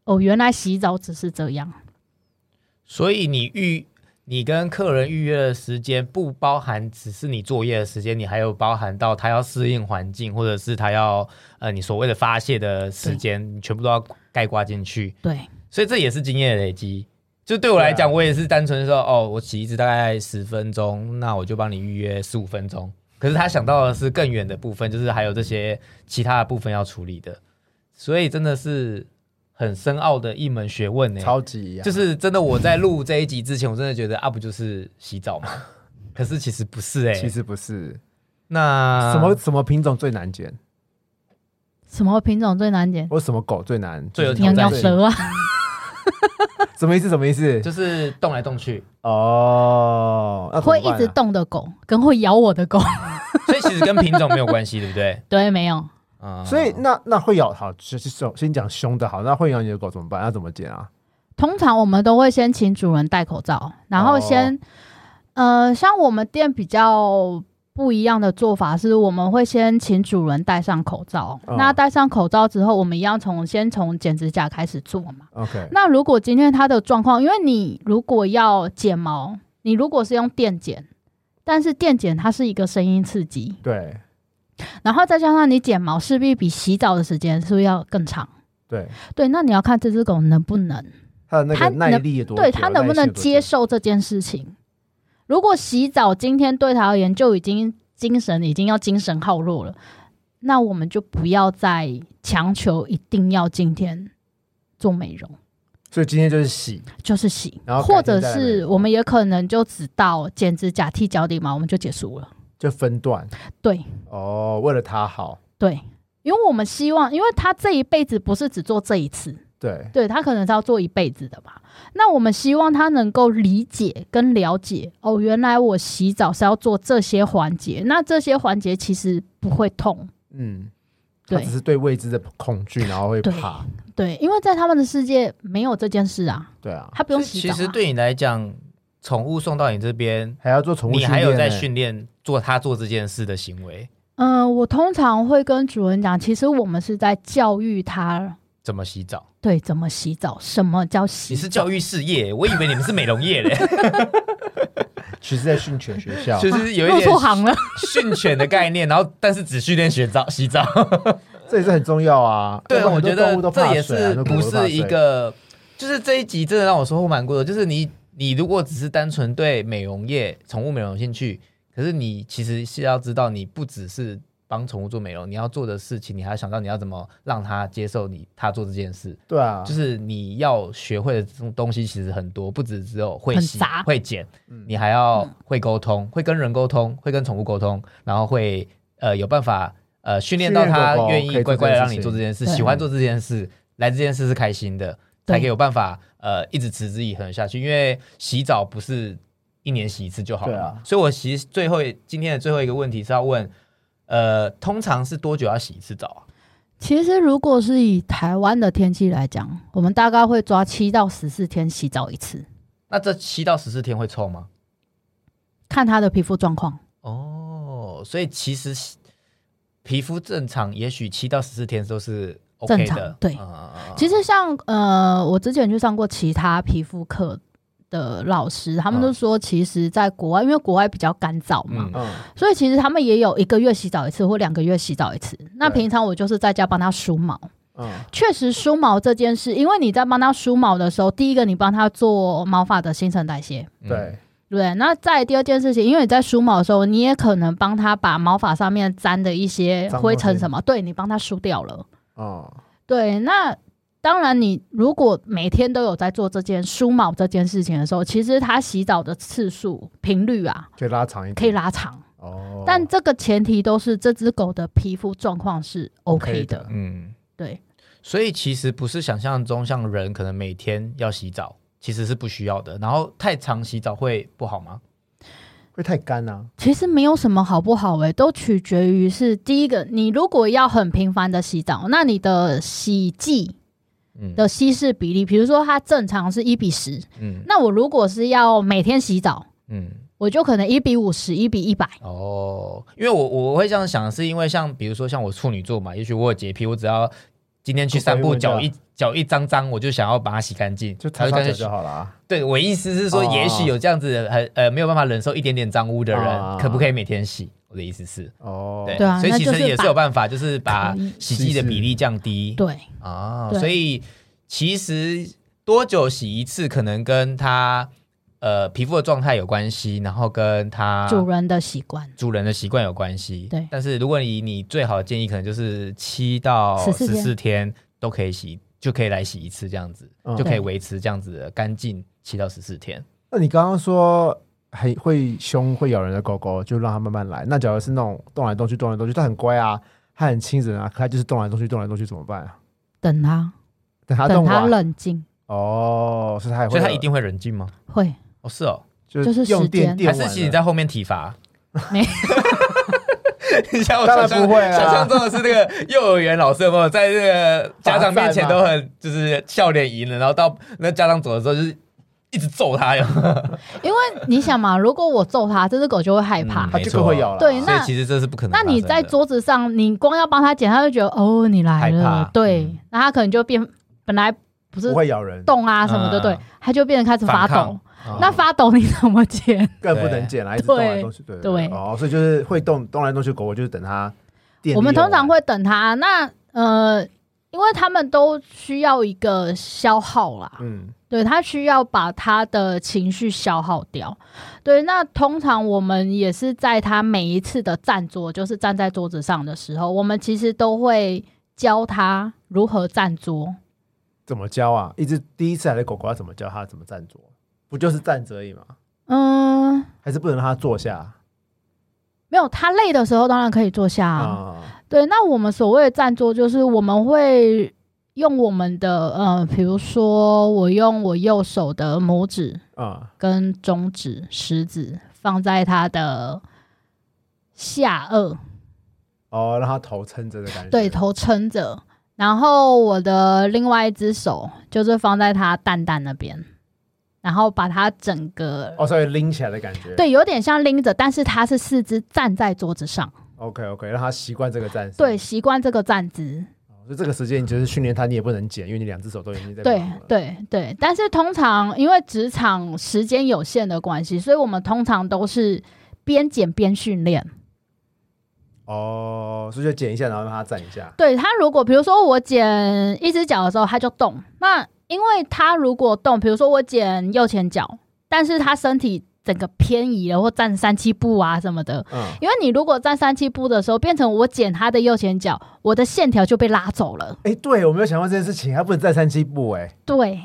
S3: 哦，原来洗澡只是这样。
S1: 所以你预你跟客人预约的时间不包含只是你作业的时间，你还有包含到他要适应环境，或者是他要呃你所谓的发泄的时间，你全部都要概括进去。
S3: 对，
S1: 所以这也是经验的累积。就对我来讲，
S2: 啊
S1: 我也是单纯说，哦，我洗一次大概十分钟，那我就帮你预约十五分钟。可是他想到的是更远的部分，就是还有这些其他的部分要处理的，所以真的是很深奥的一门学问呢。
S2: 超级啊
S1: 就是真的，我在录这一集之前，我真的觉得啊，不就是洗澡吗？可是其实不是哎、
S2: 其实不是
S1: 那
S2: 什么什么品种最难剪？
S3: 什么品种最难剪？
S2: 或什么狗最难？
S1: 最有
S2: 就是
S3: 鸟
S1: 挑战
S3: 蛇啊，
S2: 什么意思？什么意思？
S1: 就是动来动去，
S2: 哦，
S3: 会一直动的狗，跟会咬我的狗。
S1: 所以其实跟品种没有关系，对不对？
S3: 对，没有。
S1: 啊
S2: 所以那那会咬好，就是凶，先讲凶的好，那会咬你的狗怎么办？要怎么剪啊？
S3: 通常我们都会先请主人戴口罩，然后先，呃，像我们店比较不一样的做法是，我们会先请主人戴上口罩。
S2: 哦
S3: 那戴上口罩之后，我们一样从先从剪指甲开始做嘛。
S2: OK，
S3: 那如果今天它的状况，因为你如果要剪毛，你如果是用电剪，但是电剪它是一个声音刺激，
S2: 对
S3: 然后再加上你剪毛，势必比洗澡的时间是不是要更长？
S2: 对，
S3: 对，那你要看这只狗能不能。
S2: 它的那个耐
S3: 能
S2: 力有多？
S3: 对它能不能接受这件事情？如果洗澡今天对他而言就已经精神已经要精神耗弱了，那我们就不要再强求一定要今天做美容？
S2: 所以今天就是洗，
S3: 就是洗
S2: 然后，
S3: 或者是我们也可能就只到剪指甲、剃脚底毛，我们就结束了。
S2: 就分段
S3: 对。
S2: 哦，为了他好，
S3: 对，因为我们希望，因为他这一辈子不是只做这一次，
S2: 对。
S3: 对他可能是要做一辈子的吧。那我们希望他能够理解跟了解哦，原来我洗澡是要做这些环节，那这些环节其实不会痛，
S2: 嗯，它
S3: 对
S2: 只是对未知的恐惧，然后会
S3: 对
S2: 怕，
S3: 对，因为在他们的世界没有这件事啊，
S2: 对啊，
S3: 他不用洗澡、啊。
S1: 其实对你来讲，宠物送到你这边，
S2: 还要做宠物训练，
S1: 你还有在训练做它做这件事的行为，
S3: 嗯、我通常会跟主人讲，其实我们是在教育他
S1: 怎么洗澡？
S3: 对怎么洗澡，什么叫洗澡。
S1: 你是教育事业，我以为你们是美容业嘞，
S2: 其实在训犬学校，
S1: 其实有一
S3: 入
S1: 点
S3: 错行了。
S1: 训犬的概念，然后但是只训练洗澡洗澡。
S2: 这也是很重要啊。
S1: 对，我觉得这也是不是一个，就是这一集真的让我收获蛮多的。就是你你如果只是单纯对美容业、宠物美容有兴趣，可是你其实是要知道，你不只是帮宠物做美容，你要做的事情，你还要想到你要怎么让它接受你他做这件事。
S2: 对啊，
S1: 就是你要学会的这种东西其实很多，不只只有会洗、会剪，
S2: 嗯。
S1: 你还要会沟通，会跟人沟通，会跟宠物沟通，然后会呃有办法呃训练到它愿意乖乖的让你做这件事，喜欢做这件事，来这件事是开心的，
S3: 对
S1: 才可以有办法呃一直持之以恒下去。因为洗澡不是一年洗一次就好了，
S2: 对啊
S1: 所以我其实最后今天的最后一个问题是要问，呃，通常是多久要洗一次澡啊？
S3: 其实如果是以台湾的天气来讲，我们大概会抓七到十四天洗澡一次，
S1: 那这七到十四天会臭吗？
S3: 看他的皮肤状况。
S1: 哦，所以其实皮肤正常，也许七到十四天都是
S3: 正常
S1: 的。
S3: 对
S1: 嗯
S3: 其实像呃，我之前去上过其他皮肤课的老师，他们
S1: 嗯
S3: 都说，其实在国外，因为国外比较干燥嘛，所以其实他们也有一个月洗澡一次或两个月洗澡一次。那平常我就是在家帮他梳毛。
S2: 嗯，
S3: 确实，梳毛这件事，因为你在帮他梳毛的时候，第一个你帮他做毛发的新陈代谢，
S1: 嗯
S2: 对，
S3: 对？那再第二件事情，因为你在梳毛的时候，你也可能帮他把毛发上面沾的一些灰尘什么，对你帮他梳掉了。
S2: 哦，
S3: 对，那当然，你如果每天都有在做这件梳毛这件事情的时候，其实他洗澡的次数频率啊
S2: 可以拉长一点，
S3: 可以拉长，
S2: 哦，
S3: 但这个前提都是这只狗的皮肤状况是 OK。的
S1: 嗯，
S3: 对，
S1: 所以其实不是想象中像人可能每天要洗澡，其实是不需要的。然后太常洗澡会不好吗？
S2: 会太干啊，
S3: 其实没有什么好不好诶、都取决于是第一个，你如果要很频繁的洗澡，那你的洗剂
S1: 嗯
S3: 的稀释比例，比如说它正常是一比十，
S1: 嗯
S3: 那我如果是要每天洗澡，
S1: 嗯。
S3: 我就可能一比五十，一比一百。
S1: 哦，因为我我会这样想，是因为像比如说像我处女座嘛，也许我有洁癖，我只要今天去散步，脚
S2: 一
S1: 一脚一脏脏，我就想要把它洗干净，
S2: 就擦
S1: 干净就
S2: 就好了啊。
S1: 对我意思是说，
S2: 哦。
S1: 也许有这样子很呃没有办法忍受一点点脏污的人，
S2: 哦。
S1: 可不可以每天洗？我的意思是，
S2: 哦，
S1: 对，
S3: 啊
S1: 所以其实也是有办法，就是把洗剂的比例降低。
S3: 对，
S1: 啊，所以其实多久洗一次，可能跟他呃皮肤的状态有关系，然后跟它
S3: 主人的习惯。
S1: 主人的习惯有关系。
S3: 对
S1: 但是如果以你最好的建议，可能就是七到十四天都可以洗，就可以来洗一次，这样子、
S2: 嗯
S1: 就可以维持这样子的干净七到十四天。
S2: 那你刚刚说很会凶、会咬人的狗狗，就让它慢慢来。那假如是那种动来动去、动来动去，它很乖啊，它很亲人啊，可它就是动来动去，动来动去怎么办啊？
S3: 等它，
S2: 等它
S3: 等它冷静，
S2: 哦，所以它也会，
S1: 所以它一定会冷静吗？
S3: 会
S1: 哦，是哦，
S2: 就
S3: 就是
S2: 用电电完了
S1: 其实你在后面体罚？
S3: 没。
S1: 你像我
S2: 当然
S1: 想象
S2: 不会啊。
S1: 想象中的是那个幼儿园老师有没有在那个家长面前都很就是笑脸迎人，然后到那家长走的时候就是一直揍他，哟
S3: 因为你想嘛，如果我揍他，这只狗就会害怕。
S1: 嗯
S2: 它就更会咬了。
S3: 对那
S1: 所以其实这是不可能发
S3: 那
S1: 生的。
S3: 你在桌子上，你光要帮他捡，他就觉得哦，你来
S1: 害怕。
S3: 了，对
S1: 嗯，
S3: 那他可能就变，本来不是
S2: 不会咬人，
S3: 动啊什么的，
S1: 嗯
S3: 对，它就变得开始发
S1: 反
S3: 抖。
S2: 哦
S3: 那发抖你怎么剪？
S2: 更不能剪了，一直动来动去，对
S3: 对
S2: 哦，所以就是会动动来动去狗狗，我就是等它
S3: 我们通常会等它。那呃，因为他们都需要一个消耗啦，
S2: 嗯
S3: 对它需要把他的情绪消耗掉。对，那通常我们也是在它每一次的站桌，就是站在桌子上的时候，我们其实都会教它如何站桌。
S2: 怎么教啊？一只第一次来的狗狗要怎么教它怎么站着？不就是站着而已吗？
S3: 嗯，
S2: 还是不能让他坐下
S3: 没有，他累的时候当然可以坐下啊。
S2: 啊？
S3: 对，那我们所谓的站桌，就是我们会用我们的呃，比如说我用我右手的拇指
S2: 啊
S3: 跟中指、食指放在他的下颚，
S2: 哦，让他头撑着的感觉。
S3: 对，头撑着，然后我的另外一只手就是放在他蛋蛋那边，然后把它整个、
S2: 哦，所以拎起来的感觉。
S3: 对，有点像拎着，但是它是四肢站在桌子上
S2: ，，OK OK，让它习惯这个站姿。
S3: 对，习惯这个站姿。
S2: 哦，所以这个时间你就是训练它，你也不能减，因为你两只手都已经在
S3: 对。对对，但是通常因为职场时间有限的关系，所以我们通常都是边剪边训练。
S2: 哦，所以就剪一下，然后让它站一下。
S3: 对他，如果比如说我剪一只脚的时候，他就动。那因为他如果动，比如说我剪右前脚，但是他身体整个偏移了，或站三七步啊什么的。
S2: 嗯，
S3: 因为你如果站三七步的时候，变成我剪他的右前脚，我的线条就被拉走了。
S2: 哎，对我没有想过这件事情，他不能站三七步，哎，
S3: 对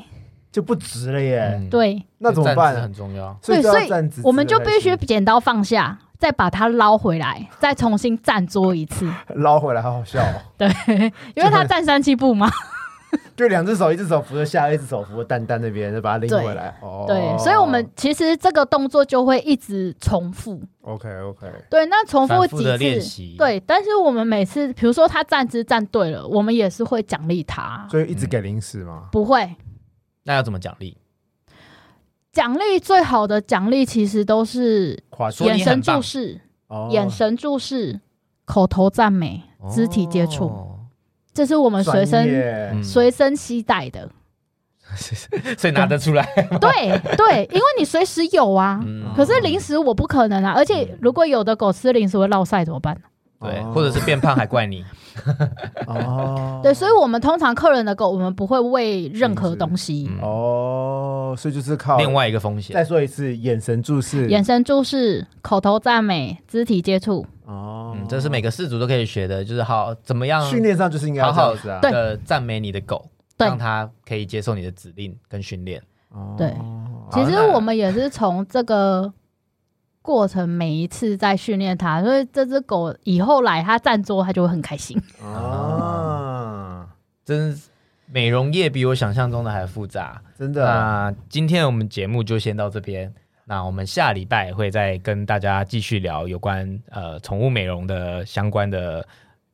S2: 就不直了耶。
S1: 嗯，
S3: 对，
S2: 那怎么办？
S1: 很重要。
S2: 所以
S3: 对所以
S2: 就要站直直
S3: 我们就必须剪刀放下，再把它捞回来，再重新站桌一次。
S2: 捞回来，好好笑哦。
S3: 对，因为他站三七步嘛。
S2: 就两只手，一只手扶着下，一只手扶着蛋蛋那边，就把它拎回来。哦，
S3: 对，所以我们其实这个动作就会一直重复。
S2: OK OK，
S3: 对，那重复几次？
S1: 练习，，
S3: 对，但是我们每次，比如说他站姿站对了，我们也是会奖励他。
S2: 所以一直给零食嘛。
S3: 不会
S1: 那要怎么奖励？
S3: 奖励最好的奖励其实都是眼神注视、
S2: 哦
S3: 眼神注视、口头赞美、肢体接触，
S1: 哦
S3: 这是我们随身随身携带的。
S1: 所以拿得出来。
S3: 对对，因为你随时有啊。
S1: 嗯
S3: 可是零食我不可能啊，而且如果有的狗吃零食会落晒怎么办？
S1: 对，
S2: 哦
S1: 或者是变胖还怪你。
S2: 哦，
S3: 对，所以我们通常客人的狗，我们不会喂任何东西，
S1: 嗯
S2: 哦，所以就是靠
S1: 另外一个风险
S2: 再，说一次，眼神注视，
S3: 眼神注视、口头赞美、肢体接触。
S2: 哦
S1: 嗯，这是每个饲主都可以学的，就是好怎么样
S2: 训练上就是应该
S1: 好好
S2: 这样子啊。
S3: 对
S1: 的赞美你的狗，
S3: 对
S1: 让它可以接受你的指令跟训练。
S2: 哦
S3: 对其实我们也是从这个过程每一次在训练它，所以这只狗以后来它站桌，它就会很开心。
S2: 啊，
S1: 真是美容业比我想象中的还复杂。
S2: 真的
S1: 那今天我们节目就先到这边。那我们下礼拜会再跟大家继续聊有关呃宠物美容的相关的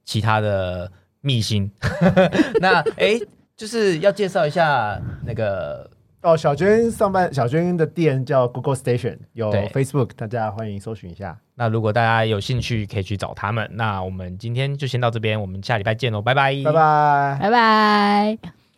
S1: 其他的秘辛。那哎，就是要介绍一下那个
S2: 哦。小娟上班，小娟的店叫 Google Station，有 Facebook，大家欢迎搜寻一下。
S1: 那如果大家有兴趣，可以去找他们。那我们今天就先到这边，我们下礼拜见喽，拜拜，
S2: 拜拜。
S3: 拜拜。